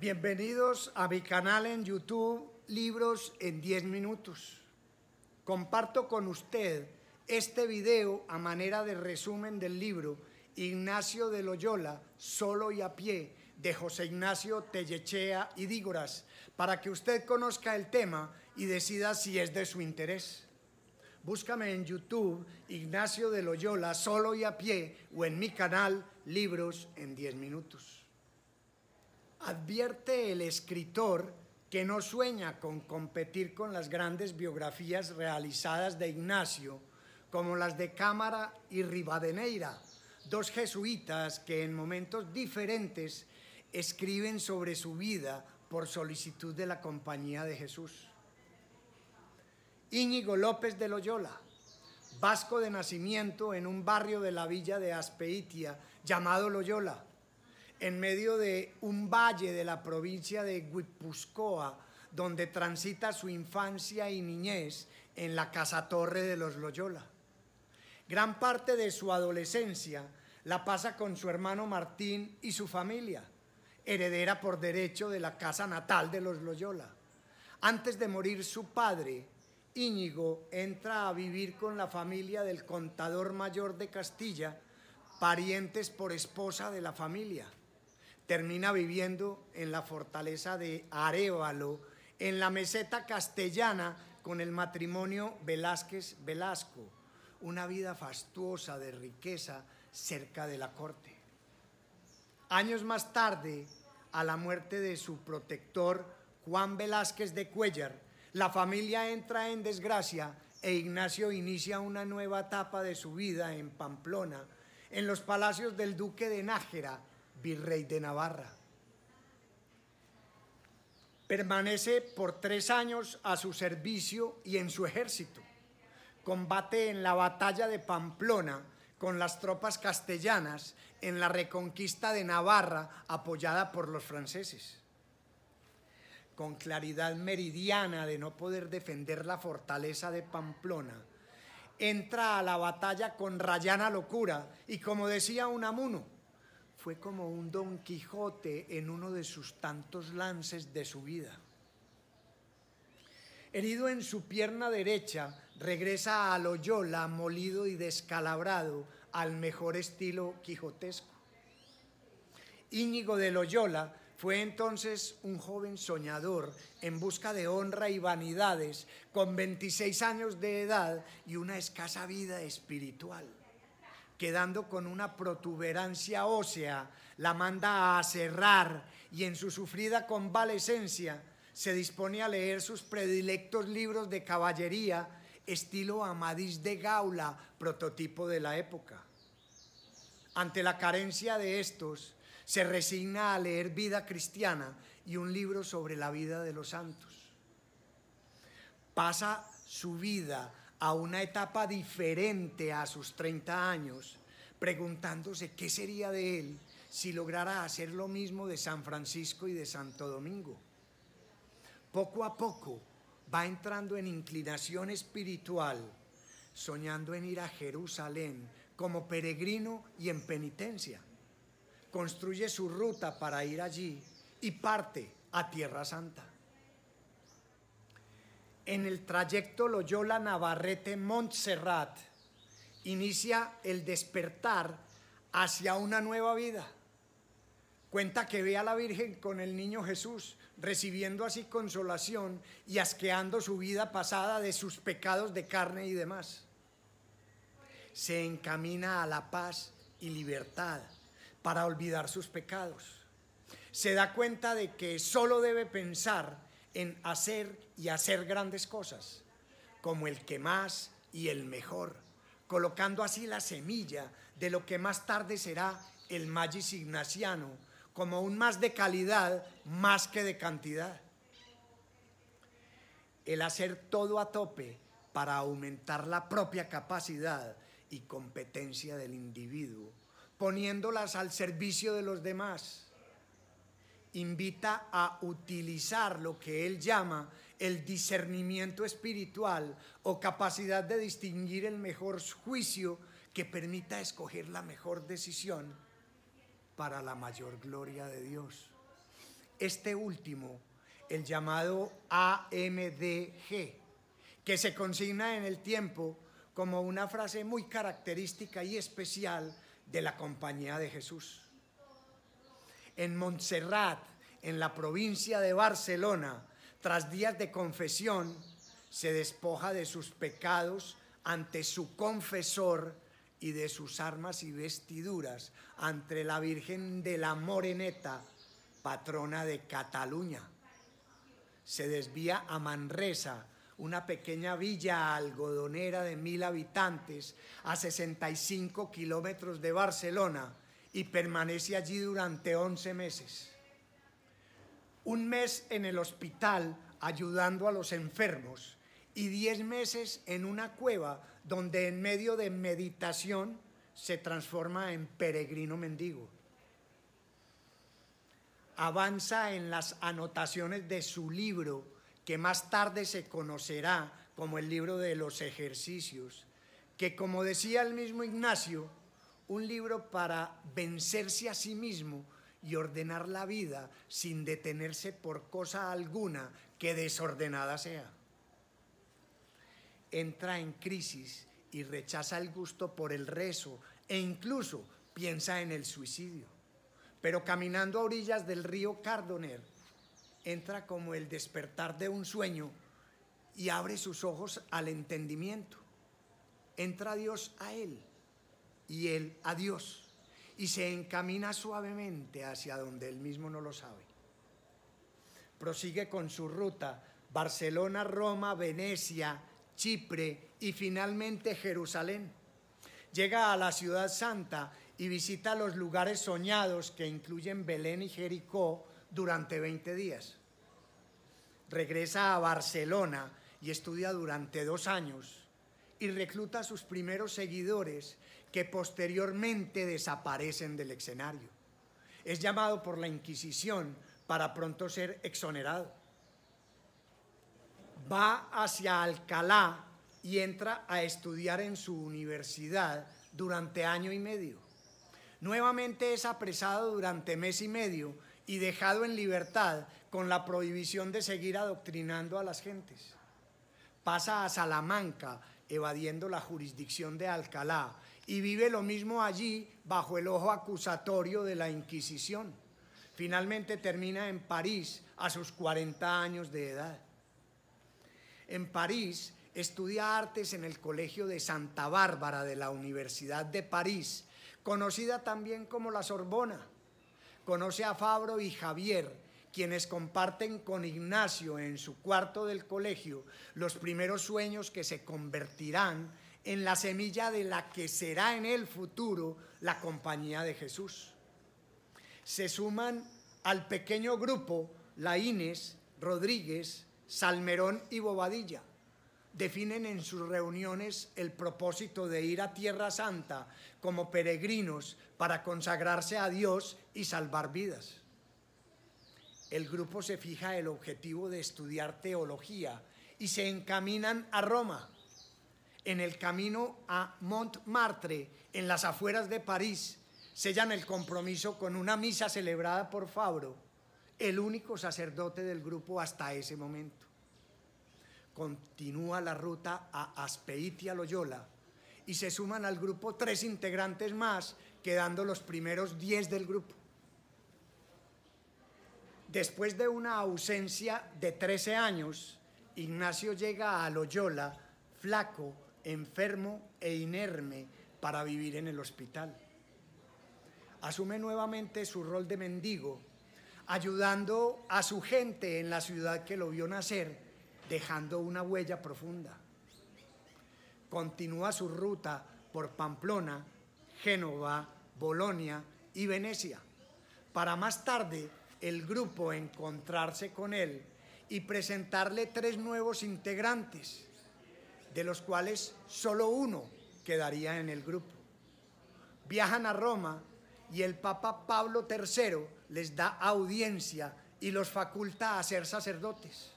Bienvenidos a mi canal en YouTube Libros en 10 minutos. Comparto con usted este video a manera de resumen del libro Ignacio de Loyola, Solo y a pie, de José Ignacio Tellechea y Dígoras, para que usted conozca el tema y decida si es de su interés. Búscame en YouTube Ignacio de Loyola, Solo y a pie, o en mi canal Libros en 10 minutos. Advierte el escritor que no sueña con competir con las grandes biografías realizadas de Ignacio, como las de Cámara y Rivadeneira, dos jesuitas que en momentos diferentes escriben sobre su vida por solicitud de la Compañía de Jesús. Íñigo López de Loyola, vasco de nacimiento en un barrio de la villa de Aspeitia llamado Loyola, en medio de un valle de la provincia de Guipúzcoa, donde transita su infancia y niñez en la Casa Torre de los Loyola. Gran parte de su adolescencia la pasa con su hermano Martín y su familia, heredera por derecho de la casa natal de los Loyola. Antes de morir su padre, Íñigo entra a vivir con la familia del contador mayor de Castilla, parientes por esposa de la familia termina viviendo en la fortaleza de Arevalo, en la meseta castellana, con el matrimonio Velázquez-Velasco, una vida fastuosa de riqueza cerca de la corte. Años más tarde, a la muerte de su protector Juan Velázquez de Cuellar, la familia entra en desgracia e Ignacio inicia una nueva etapa de su vida en Pamplona, en los palacios del duque de Nájera, virrey de Navarra. Permanece por tres años a su servicio y en su ejército. Combate en la batalla de Pamplona con las tropas castellanas en la reconquista de Navarra apoyada por los franceses. Con claridad meridiana de no poder defender la fortaleza de Pamplona, entra a la batalla con rayana locura y como decía Unamuno, fue como un Don Quijote en uno de sus tantos lances de su vida. Herido en su pierna derecha, regresa a Loyola molido y descalabrado al mejor estilo quijotesco. Íñigo de Loyola fue entonces un joven soñador en busca de honra y vanidades, con 26 años de edad y una escasa vida espiritual quedando con una protuberancia ósea, la manda a cerrar y en su sufrida convalecencia se dispone a leer sus predilectos libros de caballería estilo Amadís de Gaula, prototipo de la época. Ante la carencia de estos, se resigna a leer Vida Cristiana y un libro sobre la vida de los santos. Pasa su vida a una etapa diferente a sus 30 años, preguntándose qué sería de él si lograra hacer lo mismo de San Francisco y de Santo Domingo. Poco a poco va entrando en inclinación espiritual, soñando en ir a Jerusalén como peregrino y en penitencia. Construye su ruta para ir allí y parte a Tierra Santa. En el trayecto Loyola Navarrete Montserrat inicia el despertar hacia una nueva vida. Cuenta que ve a la Virgen con el niño Jesús, recibiendo así consolación y asqueando su vida pasada de sus pecados de carne y demás. Se encamina a la paz y libertad para olvidar sus pecados. Se da cuenta de que solo debe pensar en hacer y hacer grandes cosas, como el que más y el mejor, colocando así la semilla de lo que más tarde será el magis ignaciano, como un más de calidad más que de cantidad. El hacer todo a tope para aumentar la propia capacidad y competencia del individuo, poniéndolas al servicio de los demás invita a utilizar lo que él llama el discernimiento espiritual o capacidad de distinguir el mejor juicio que permita escoger la mejor decisión para la mayor gloria de Dios. este último, el llamado AMDG, que se consigna en el tiempo como una frase muy característica y especial de la compañía de Jesús. En Montserrat, en la provincia de Barcelona, tras días de confesión, se despoja de sus pecados ante su confesor y de sus armas y vestiduras ante la Virgen de la Moreneta, patrona de Cataluña. Se desvía a Manresa, una pequeña villa algodonera de mil habitantes a 65 kilómetros de Barcelona y permanece allí durante 11 meses. Un mes en el hospital ayudando a los enfermos y 10 meses en una cueva donde en medio de meditación se transforma en peregrino mendigo. Avanza en las anotaciones de su libro, que más tarde se conocerá como el libro de los ejercicios, que como decía el mismo Ignacio, un libro para vencerse a sí mismo y ordenar la vida sin detenerse por cosa alguna que desordenada sea entra en crisis y rechaza el gusto por el rezo e incluso piensa en el suicidio. Pero caminando a orillas del río Cardoner, entra como el despertar de un sueño y abre sus ojos al entendimiento. Entra Dios a él y él a Dios y se encamina suavemente hacia donde él mismo no lo sabe. Prosigue con su ruta Barcelona, Roma, Venecia, Chipre y finalmente Jerusalén. Llega a la ciudad santa y visita los lugares soñados que incluyen Belén y Jericó durante 20 días. Regresa a Barcelona y estudia durante dos años y recluta a sus primeros seguidores que posteriormente desaparecen del escenario. Es llamado por la Inquisición para pronto ser exonerado va hacia Alcalá y entra a estudiar en su universidad durante año y medio. Nuevamente es apresado durante mes y medio y dejado en libertad con la prohibición de seguir adoctrinando a las gentes. Pasa a Salamanca, evadiendo la jurisdicción de Alcalá, y vive lo mismo allí bajo el ojo acusatorio de la Inquisición. Finalmente termina en París a sus 40 años de edad. En París estudia artes en el Colegio de Santa Bárbara de la Universidad de París, conocida también como la Sorbona. Conoce a Fabro y Javier, quienes comparten con Ignacio en su cuarto del colegio los primeros sueños que se convertirán en la semilla de la que será en el futuro la compañía de Jesús. Se suman al pequeño grupo Laínez, Rodríguez, Salmerón y Bobadilla definen en sus reuniones el propósito de ir a Tierra Santa como peregrinos para consagrarse a Dios y salvar vidas. El grupo se fija el objetivo de estudiar teología y se encaminan a Roma. En el camino a Montmartre, en las afueras de París, sellan el compromiso con una misa celebrada por Fabro el único sacerdote del grupo hasta ese momento. Continúa la ruta a Aspeitia Loyola y se suman al grupo tres integrantes más, quedando los primeros diez del grupo. Después de una ausencia de 13 años, Ignacio llega a Loyola flaco, enfermo e inerme para vivir en el hospital. Asume nuevamente su rol de mendigo ayudando a su gente en la ciudad que lo vio nacer, dejando una huella profunda. Continúa su ruta por Pamplona, Génova, Bolonia y Venecia, para más tarde el grupo encontrarse con él y presentarle tres nuevos integrantes, de los cuales solo uno quedaría en el grupo. Viajan a Roma y el Papa Pablo III les da audiencia y los faculta a ser sacerdotes.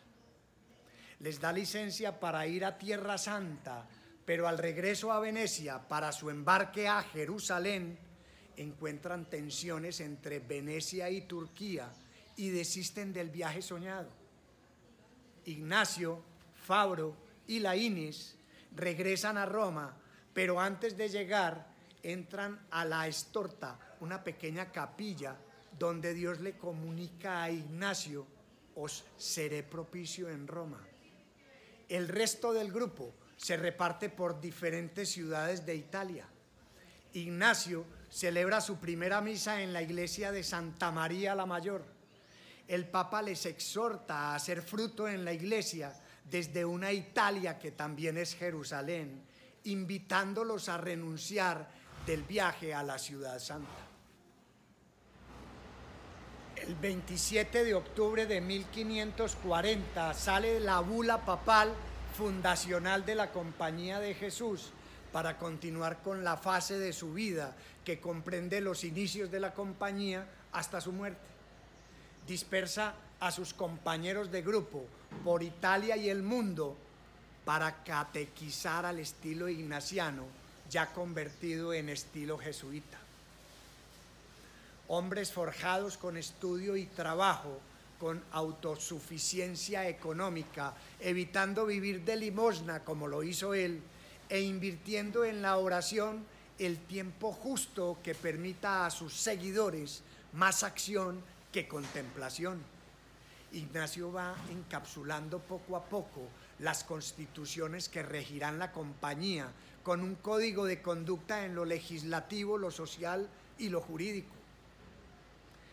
Les da licencia para ir a Tierra Santa, pero al regreso a Venecia para su embarque a Jerusalén, encuentran tensiones entre Venecia y Turquía y desisten del viaje soñado. Ignacio, Fabro y Laínez regresan a Roma, pero antes de llegar entran a la Estorta, una pequeña capilla donde Dios le comunica a Ignacio, os seré propicio en Roma. El resto del grupo se reparte por diferentes ciudades de Italia. Ignacio celebra su primera misa en la iglesia de Santa María la Mayor. El Papa les exhorta a hacer fruto en la iglesia desde una Italia que también es Jerusalén, invitándolos a renunciar del viaje a la ciudad santa. El 27 de octubre de 1540 sale la bula papal fundacional de la Compañía de Jesús para continuar con la fase de su vida que comprende los inicios de la compañía hasta su muerte. Dispersa a sus compañeros de grupo por Italia y el mundo para catequizar al estilo ignaciano, ya convertido en estilo jesuita. Hombres forjados con estudio y trabajo, con autosuficiencia económica, evitando vivir de limosna como lo hizo él, e invirtiendo en la oración el tiempo justo que permita a sus seguidores más acción que contemplación. Ignacio va encapsulando poco a poco las constituciones que regirán la compañía con un código de conducta en lo legislativo, lo social y lo jurídico.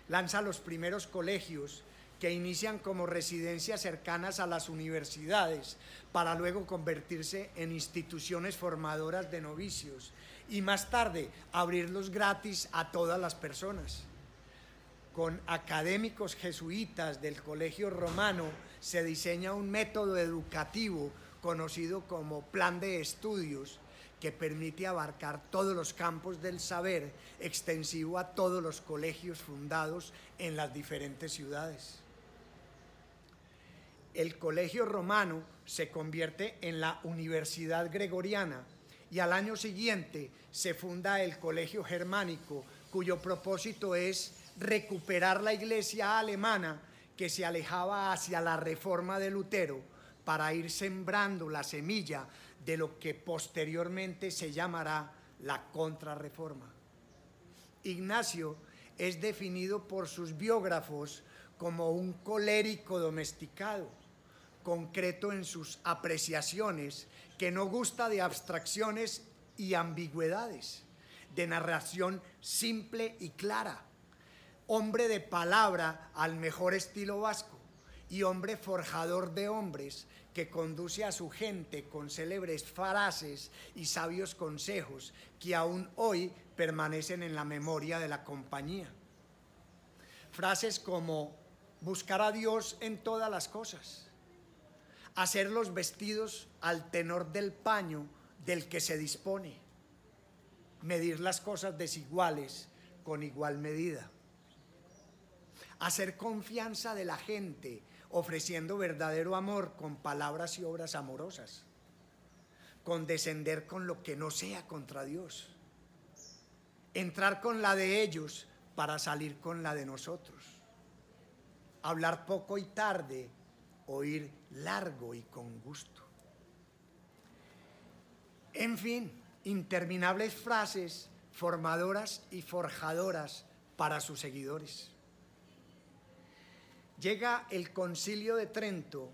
Lanza los primeros colegios que inician como residencias cercanas a las universidades para luego convertirse en instituciones formadoras de novicios y más tarde abrirlos gratis a todas las personas. Con académicos jesuitas del Colegio Romano se diseña un método educativo conocido como plan de estudios que permite abarcar todos los campos del saber extensivo a todos los colegios fundados en las diferentes ciudades. El colegio romano se convierte en la Universidad Gregoriana y al año siguiente se funda el Colegio Germánico, cuyo propósito es recuperar la iglesia alemana que se alejaba hacia la reforma de Lutero para ir sembrando la semilla de lo que posteriormente se llamará la contrarreforma. Ignacio es definido por sus biógrafos como un colérico domesticado concreto en sus apreciaciones, que no gusta de abstracciones y ambigüedades, de narración simple y clara, hombre de palabra al mejor estilo vasco y hombre forjador de hombres que conduce a su gente con célebres frases y sabios consejos que aún hoy permanecen en la memoria de la compañía. Frases como buscar a Dios en todas las cosas, hacer los vestidos al tenor del paño del que se dispone, medir las cosas desiguales con igual medida, hacer confianza de la gente ofreciendo verdadero amor con palabras y obras amorosas, condescender con lo que no sea contra Dios, entrar con la de ellos para salir con la de nosotros, hablar poco y tarde oír largo y con gusto. En fin, interminables frases formadoras y forjadoras para sus seguidores. Llega el concilio de Trento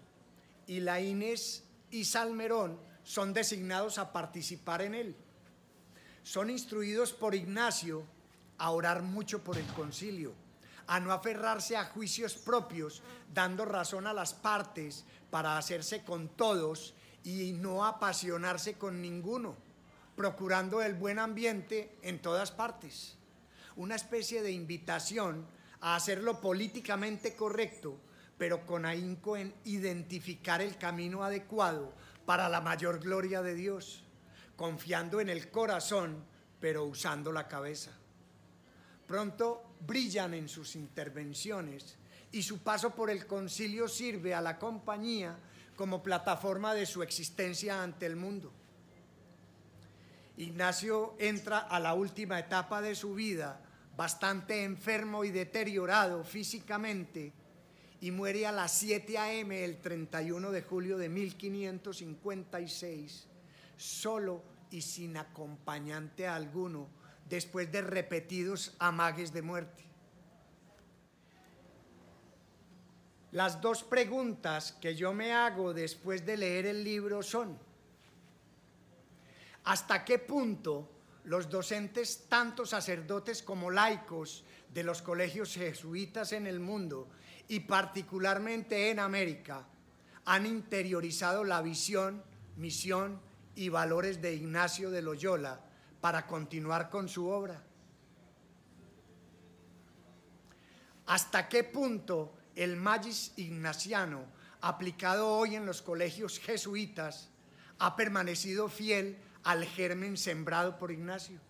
y la Inés y Salmerón son designados a participar en él. Son instruidos por Ignacio a orar mucho por el concilio a no aferrarse a juicios propios, dando razón a las partes para hacerse con todos y no apasionarse con ninguno, procurando el buen ambiente en todas partes. Una especie de invitación a hacerlo políticamente correcto, pero con ahínco en identificar el camino adecuado para la mayor gloria de Dios, confiando en el corazón, pero usando la cabeza. Pronto brillan en sus intervenciones y su paso por el concilio sirve a la compañía como plataforma de su existencia ante el mundo. Ignacio entra a la última etapa de su vida bastante enfermo y deteriorado físicamente, y muere a las 7 a.m. el 31 de julio de 1556, solo y sin acompañante alguno, después de repetidos amagues de muerte. Las dos preguntas que yo me hago después de leer el libro son, ¿hasta qué punto los docentes, tanto sacerdotes como laicos, de los colegios jesuitas en el mundo y particularmente en América, han interiorizado la visión, misión y valores de Ignacio de Loyola para continuar con su obra? ¿Hasta qué punto el magis ignaciano aplicado hoy en los colegios jesuitas ha permanecido fiel al germen sembrado por Ignacio?